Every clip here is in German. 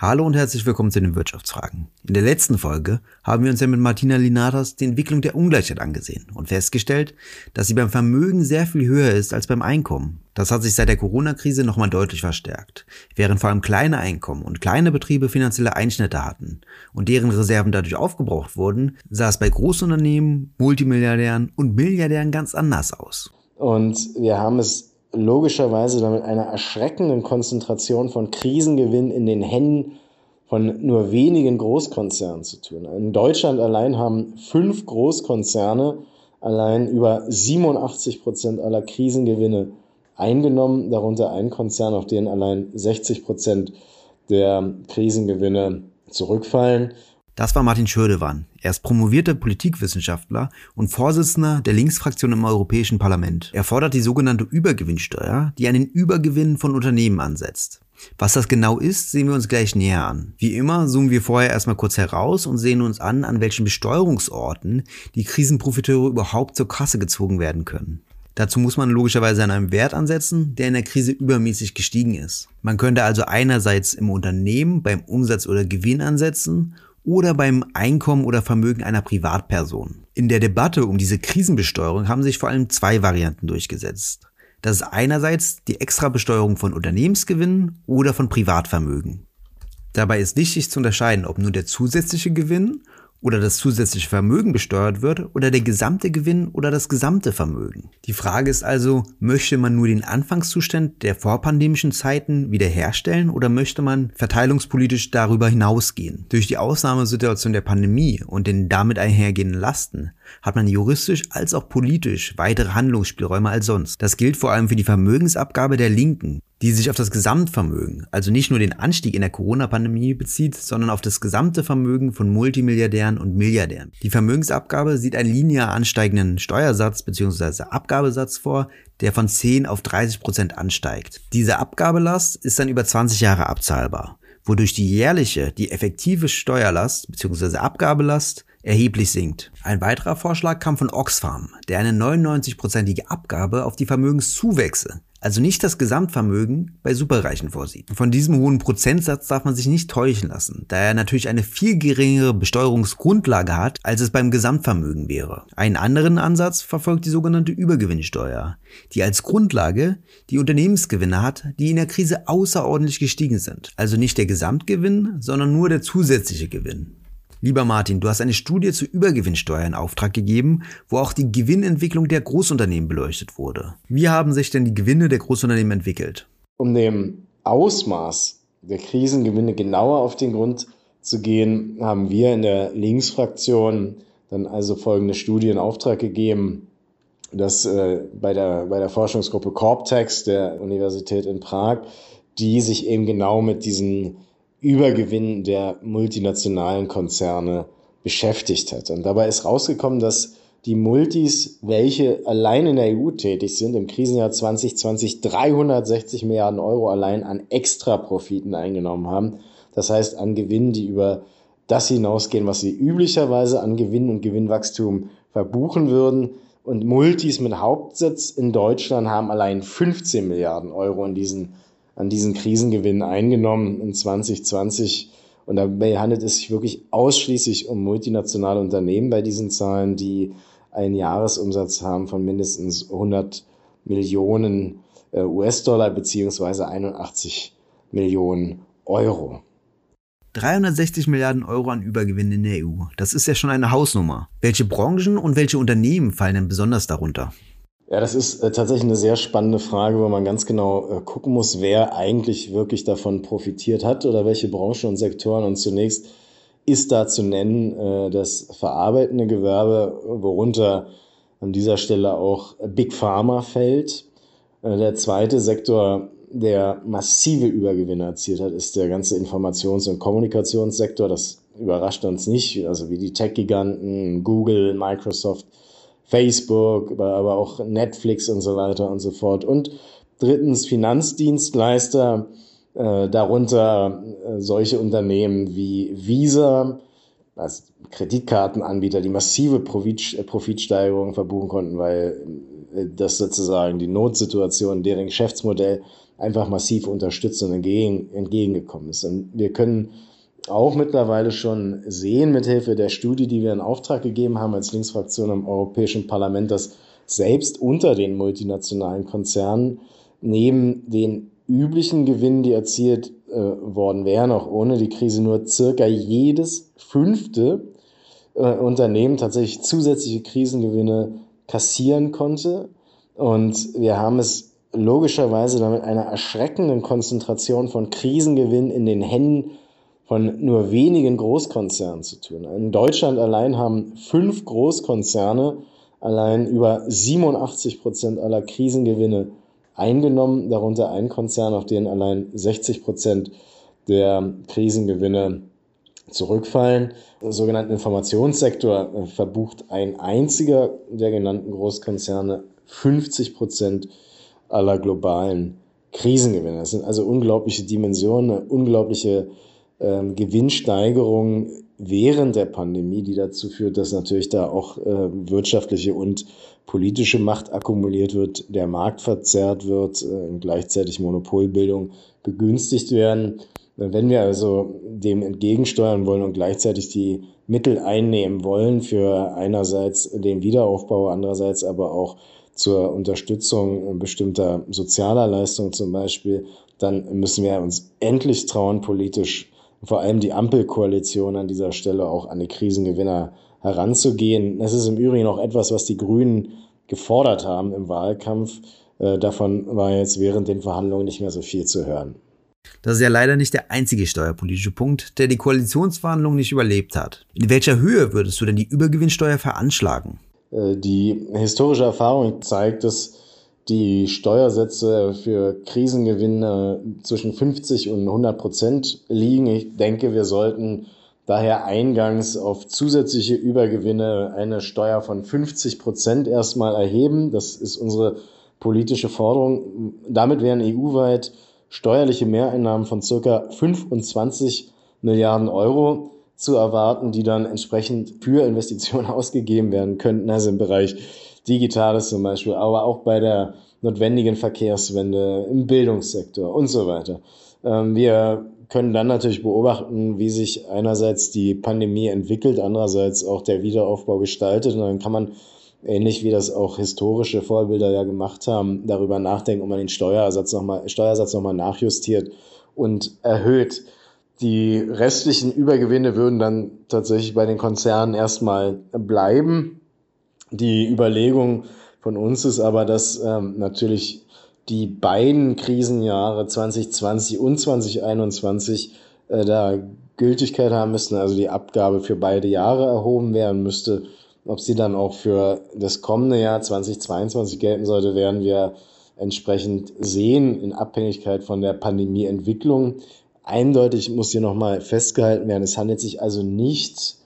Hallo und herzlich willkommen zu den Wirtschaftsfragen. In der letzten Folge haben wir uns ja mit Martina Linatas die Entwicklung der Ungleichheit angesehen und festgestellt, dass sie beim Vermögen sehr viel höher ist als beim Einkommen. Das hat sich seit der Corona-Krise nochmal deutlich verstärkt. Während vor allem kleine Einkommen und kleine Betriebe finanzielle Einschnitte hatten und deren Reserven dadurch aufgebraucht wurden, sah es bei Großunternehmen, Multimilliardären und Milliardären ganz anders aus. Und wir haben es logischerweise damit einer erschreckenden Konzentration von Krisengewinn in den Händen von nur wenigen Großkonzernen zu tun. In Deutschland allein haben fünf Großkonzerne allein über 87 Prozent aller Krisengewinne eingenommen, darunter ein Konzern, auf den allein 60 Prozent der Krisengewinne zurückfallen. Das war Martin Schödewan. Er ist promovierter Politikwissenschaftler und Vorsitzender der Linksfraktion im Europäischen Parlament. Er fordert die sogenannte Übergewinnsteuer, die an den Übergewinn von Unternehmen ansetzt. Was das genau ist, sehen wir uns gleich näher an. Wie immer zoomen wir vorher erstmal kurz heraus und sehen uns an, an welchen Besteuerungsorten die Krisenprofiteure überhaupt zur Kasse gezogen werden können. Dazu muss man logischerweise an einem Wert ansetzen, der in der Krise übermäßig gestiegen ist. Man könnte also einerseits im Unternehmen beim Umsatz oder Gewinn ansetzen oder beim Einkommen oder Vermögen einer Privatperson. In der Debatte um diese Krisenbesteuerung haben sich vor allem zwei Varianten durchgesetzt. Das ist einerseits die Extrabesteuerung von Unternehmensgewinnen oder von Privatvermögen. Dabei ist wichtig zu unterscheiden, ob nur der zusätzliche Gewinn oder das zusätzliche Vermögen besteuert wird oder der gesamte Gewinn oder das gesamte Vermögen. Die Frage ist also, möchte man nur den Anfangszustand der vorpandemischen Zeiten wiederherstellen oder möchte man verteilungspolitisch darüber hinausgehen? Durch die Ausnahmesituation der Pandemie und den damit einhergehenden Lasten hat man juristisch als auch politisch weitere Handlungsspielräume als sonst. Das gilt vor allem für die Vermögensabgabe der Linken, die sich auf das Gesamtvermögen, also nicht nur den Anstieg in der Corona-Pandemie bezieht, sondern auf das gesamte Vermögen von Multimilliardären und Milliardären. Die Vermögensabgabe sieht einen linear ansteigenden Steuersatz bzw. Abgabesatz vor, der von 10 auf 30 Prozent ansteigt. Diese Abgabelast ist dann über 20 Jahre abzahlbar, wodurch die jährliche, die effektive Steuerlast bzw. Abgabelast erheblich sinkt. Ein weiterer Vorschlag kam von Oxfam, der eine 99-prozentige Abgabe auf die Vermögenszuwächse also nicht das Gesamtvermögen bei Superreichen vorsieht. Von diesem hohen Prozentsatz darf man sich nicht täuschen lassen, da er natürlich eine viel geringere Besteuerungsgrundlage hat, als es beim Gesamtvermögen wäre. Einen anderen Ansatz verfolgt die sogenannte Übergewinnsteuer, die als Grundlage die Unternehmensgewinne hat, die in der Krise außerordentlich gestiegen sind. Also nicht der Gesamtgewinn, sondern nur der zusätzliche Gewinn. Lieber Martin, du hast eine Studie zur Übergewinnsteuer in Auftrag gegeben, wo auch die Gewinnentwicklung der Großunternehmen beleuchtet wurde. Wie haben sich denn die Gewinne der Großunternehmen entwickelt? Um dem Ausmaß der Krisengewinne genauer auf den Grund zu gehen, haben wir in der Linksfraktion dann also folgende Studie in Auftrag gegeben, dass äh, bei, der, bei der Forschungsgruppe Corptex der Universität in Prag, die sich eben genau mit diesen Übergewinn der multinationalen Konzerne beschäftigt hat. Und dabei ist rausgekommen, dass die Multis, welche allein in der EU tätig sind, im Krisenjahr 2020 360 Milliarden Euro allein an Extraprofiten eingenommen haben. Das heißt an Gewinnen, die über das hinausgehen, was sie üblicherweise an Gewinn und Gewinnwachstum verbuchen würden. Und Multis mit Hauptsitz in Deutschland haben allein 15 Milliarden Euro in diesen an diesen Krisengewinnen eingenommen in 2020. Und dabei handelt es sich wirklich ausschließlich um multinationale Unternehmen bei diesen Zahlen, die einen Jahresumsatz haben von mindestens 100 Millionen äh, US-Dollar beziehungsweise 81 Millionen Euro. 360 Milliarden Euro an Übergewinn in der EU. Das ist ja schon eine Hausnummer. Welche Branchen und welche Unternehmen fallen denn besonders darunter? Ja, das ist äh, tatsächlich eine sehr spannende Frage, wo man ganz genau äh, gucken muss, wer eigentlich wirklich davon profitiert hat oder welche Branchen und Sektoren. Und zunächst ist da zu nennen äh, das verarbeitende Gewerbe, worunter an dieser Stelle auch Big Pharma fällt. Der zweite Sektor, der massive Übergewinne erzielt hat, ist der ganze Informations- und Kommunikationssektor. Das überrascht uns nicht, also wie die Tech-Giganten, Google, Microsoft, Facebook, aber auch Netflix und so weiter und so fort. Und drittens Finanzdienstleister, äh, darunter äh, solche Unternehmen wie Visa, als Kreditkartenanbieter, die massive Profit, äh, Profitsteigerungen verbuchen konnten, weil äh, das sozusagen die Notsituation, deren Geschäftsmodell einfach massiv unterstützt und entgegen, entgegengekommen ist. Und wir können auch mittlerweile schon sehen, mithilfe der Studie, die wir in Auftrag gegeben haben als Linksfraktion im Europäischen Parlament, dass selbst unter den multinationalen Konzernen neben den üblichen Gewinnen, die erzielt äh, worden wären, auch ohne die Krise, nur circa jedes fünfte äh, Unternehmen tatsächlich zusätzliche Krisengewinne kassieren konnte. Und wir haben es logischerweise damit einer erschreckenden Konzentration von Krisengewinn in den Händen von nur wenigen Großkonzernen zu tun. In Deutschland allein haben fünf Großkonzerne allein über 87 Prozent aller Krisengewinne eingenommen, darunter ein Konzern, auf den allein 60 Prozent der Krisengewinne zurückfallen. Der sogenannte Informationssektor äh, verbucht ein einziger der genannten Großkonzerne 50 Prozent aller globalen Krisengewinne. Das sind also unglaubliche Dimensionen, unglaubliche ähm, Gewinnsteigerung während der Pandemie, die dazu führt, dass natürlich da auch äh, wirtschaftliche und politische Macht akkumuliert wird, der Markt verzerrt wird, äh, gleichzeitig Monopolbildung begünstigt werden. Wenn wir also dem entgegensteuern wollen und gleichzeitig die Mittel einnehmen wollen für einerseits den Wiederaufbau, andererseits aber auch zur Unterstützung bestimmter sozialer Leistungen zum Beispiel, dann müssen wir uns endlich trauen, politisch vor allem die Ampelkoalition an dieser Stelle auch an die Krisengewinner heranzugehen. Das ist im Übrigen auch etwas, was die Grünen gefordert haben im Wahlkampf. Äh, davon war jetzt während den Verhandlungen nicht mehr so viel zu hören. Das ist ja leider nicht der einzige steuerpolitische Punkt, der die Koalitionsverhandlungen nicht überlebt hat. In welcher Höhe würdest du denn die Übergewinnsteuer veranschlagen? Äh, die historische Erfahrung zeigt, dass die Steuersätze für Krisengewinne zwischen 50 und 100 Prozent liegen. Ich denke, wir sollten daher eingangs auf zusätzliche Übergewinne eine Steuer von 50 Prozent erstmal erheben. Das ist unsere politische Forderung. Damit wären EU-weit steuerliche Mehreinnahmen von circa 25 Milliarden Euro zu erwarten, die dann entsprechend für Investitionen ausgegeben werden könnten, also im Bereich Digitales zum Beispiel, aber auch bei der notwendigen Verkehrswende, im Bildungssektor und so weiter. Ähm, wir können dann natürlich beobachten, wie sich einerseits die Pandemie entwickelt, andererseits auch der Wiederaufbau gestaltet. Und dann kann man, ähnlich wie das auch historische Vorbilder ja gemacht haben, darüber nachdenken, ob man den Steuersatz nochmal, Steuersatz nochmal nachjustiert und erhöht. Die restlichen Übergewinne würden dann tatsächlich bei den Konzernen erstmal bleiben. Die Überlegung von uns ist aber, dass ähm, natürlich die beiden Krisenjahre 2020 und 2021 äh, da Gültigkeit haben müssten, also die Abgabe für beide Jahre erhoben werden müsste. Ob sie dann auch für das kommende Jahr 2022 gelten sollte, werden wir entsprechend sehen in Abhängigkeit von der Pandemieentwicklung. Eindeutig muss hier nochmal festgehalten werden, es handelt sich also nicht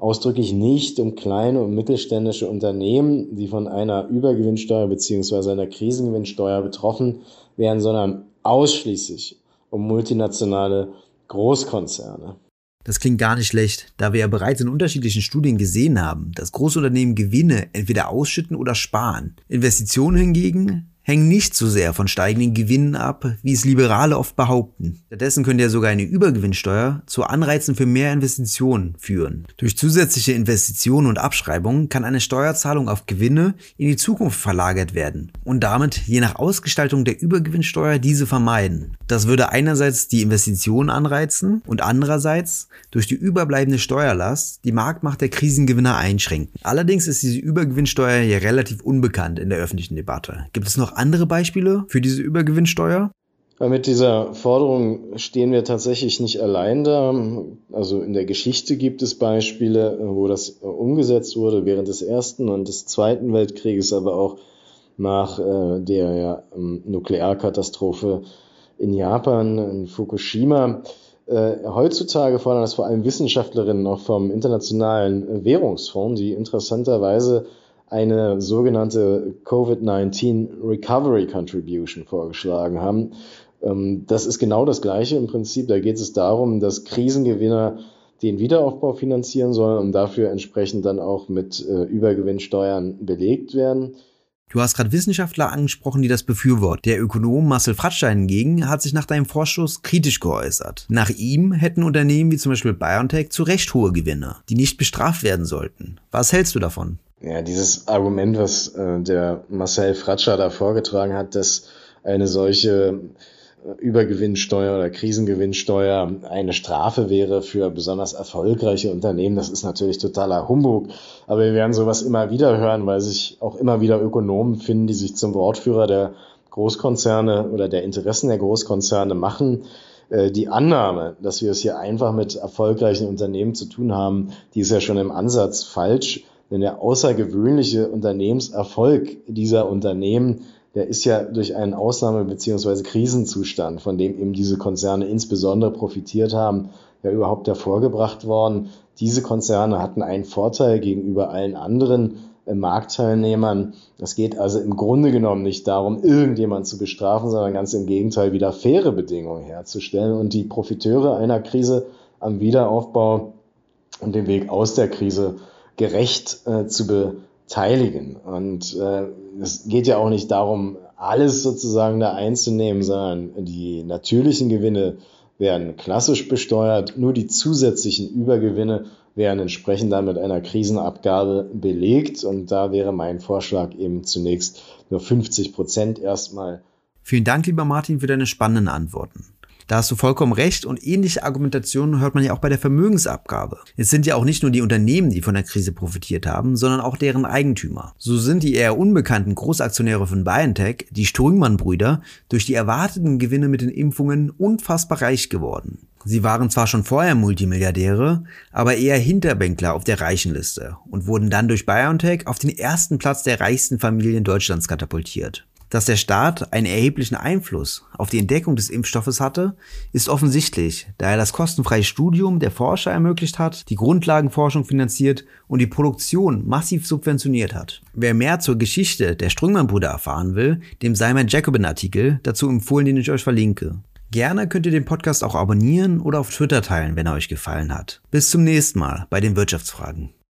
ausdrücklich nicht um kleine und mittelständische Unternehmen, die von einer Übergewinnsteuer beziehungsweise einer Krisengewinnsteuer betroffen wären, sondern ausschließlich um multinationale Großkonzerne. Das klingt gar nicht schlecht, da wir ja bereits in unterschiedlichen Studien gesehen haben, dass Großunternehmen Gewinne entweder ausschütten oder sparen. Investitionen hingegen hängen nicht so sehr von steigenden Gewinnen ab, wie es Liberale oft behaupten. Stattdessen könnte ja sogar eine Übergewinnsteuer zu Anreizen für mehr Investitionen führen. Durch zusätzliche Investitionen und Abschreibungen kann eine Steuerzahlung auf Gewinne in die Zukunft verlagert werden und damit je nach Ausgestaltung der Übergewinnsteuer diese vermeiden. Das würde einerseits die Investitionen anreizen und andererseits durch die überbleibende Steuerlast die Marktmacht der Krisengewinner einschränken. Allerdings ist diese Übergewinnsteuer ja relativ unbekannt in der öffentlichen Debatte. Gibt es noch andere Beispiele für diese Übergewinnsteuer? Mit dieser Forderung stehen wir tatsächlich nicht allein da. Also in der Geschichte gibt es Beispiele, wo das umgesetzt wurde während des Ersten und des Zweiten Weltkrieges, aber auch nach äh, der ähm, Nuklearkatastrophe in Japan, in Fukushima. Äh, heutzutage fordern das vor allem Wissenschaftlerinnen auch vom Internationalen Währungsfonds, die interessanterweise eine sogenannte Covid-19 Recovery Contribution vorgeschlagen haben. Ähm, das ist genau das Gleiche im Prinzip. Da geht es darum, dass Krisengewinner den Wiederaufbau finanzieren sollen und dafür entsprechend dann auch mit äh, Übergewinnsteuern belegt werden. Du hast gerade Wissenschaftler angesprochen, die das befürworten. Der Ökonom Marcel Fratstein hingegen hat sich nach deinem Vorstoß kritisch geäußert. Nach ihm hätten Unternehmen wie zum Beispiel BioNTech zu Recht hohe Gewinne, die nicht bestraft werden sollten. Was hältst du davon? Ja, dieses Argument, was äh, der Marcel Fratscher da vorgetragen hat, dass eine solche Übergewinnsteuer oder Krisengewinnsteuer eine Strafe wäre für besonders erfolgreiche Unternehmen. Das ist natürlich totaler Humbug. Aber wir werden sowas immer wieder hören, weil sich auch immer wieder Ökonomen finden, die sich zum Wortführer der Großkonzerne oder der Interessen der Großkonzerne machen. Äh, die Annahme, dass wir es hier einfach mit erfolgreichen Unternehmen zu tun haben, die ist ja schon im Ansatz falsch. Denn der außergewöhnliche Unternehmenserfolg dieser Unternehmen der ist ja durch einen Ausnahme- bzw. Krisenzustand, von dem eben diese Konzerne insbesondere profitiert haben, ja überhaupt hervorgebracht worden. Diese Konzerne hatten einen Vorteil gegenüber allen anderen äh, Marktteilnehmern. Es geht also im Grunde genommen nicht darum, irgendjemand zu bestrafen, sondern ganz im Gegenteil, wieder faire Bedingungen herzustellen und die Profiteure einer Krise am Wiederaufbau und dem Weg aus der Krise gerecht äh, zu beteiligen. Und äh, es geht ja auch nicht darum, alles sozusagen da einzunehmen, sondern die natürlichen Gewinne werden klassisch besteuert, nur die zusätzlichen Übergewinne werden entsprechend dann mit einer Krisenabgabe belegt und da wäre mein Vorschlag eben zunächst nur 50 Prozent erstmal. Vielen Dank, lieber Martin, für deine spannenden Antworten. Da hast du vollkommen recht und ähnliche Argumentationen hört man ja auch bei der Vermögensabgabe. Es sind ja auch nicht nur die Unternehmen, die von der Krise profitiert haben, sondern auch deren Eigentümer. So sind die eher unbekannten Großaktionäre von BioNTech, die Strüngmann-Brüder, durch die erwarteten Gewinne mit den Impfungen unfassbar reich geworden. Sie waren zwar schon vorher Multimilliardäre, aber eher Hinterbänkler auf der Reichenliste und wurden dann durch BioNTech auf den ersten Platz der reichsten Familien Deutschlands katapultiert. Dass der Staat einen erheblichen Einfluss auf die Entdeckung des Impfstoffes hatte, ist offensichtlich, da er das kostenfreie Studium der Forscher ermöglicht hat, die Grundlagenforschung finanziert und die Produktion massiv subventioniert hat. Wer mehr zur Geschichte der Strüngmann-Brüder erfahren will, dem sei mein Jacobin-Artikel dazu empfohlen, den ich euch verlinke. Gerne könnt ihr den Podcast auch abonnieren oder auf Twitter teilen, wenn er euch gefallen hat. Bis zum nächsten Mal bei den Wirtschaftsfragen.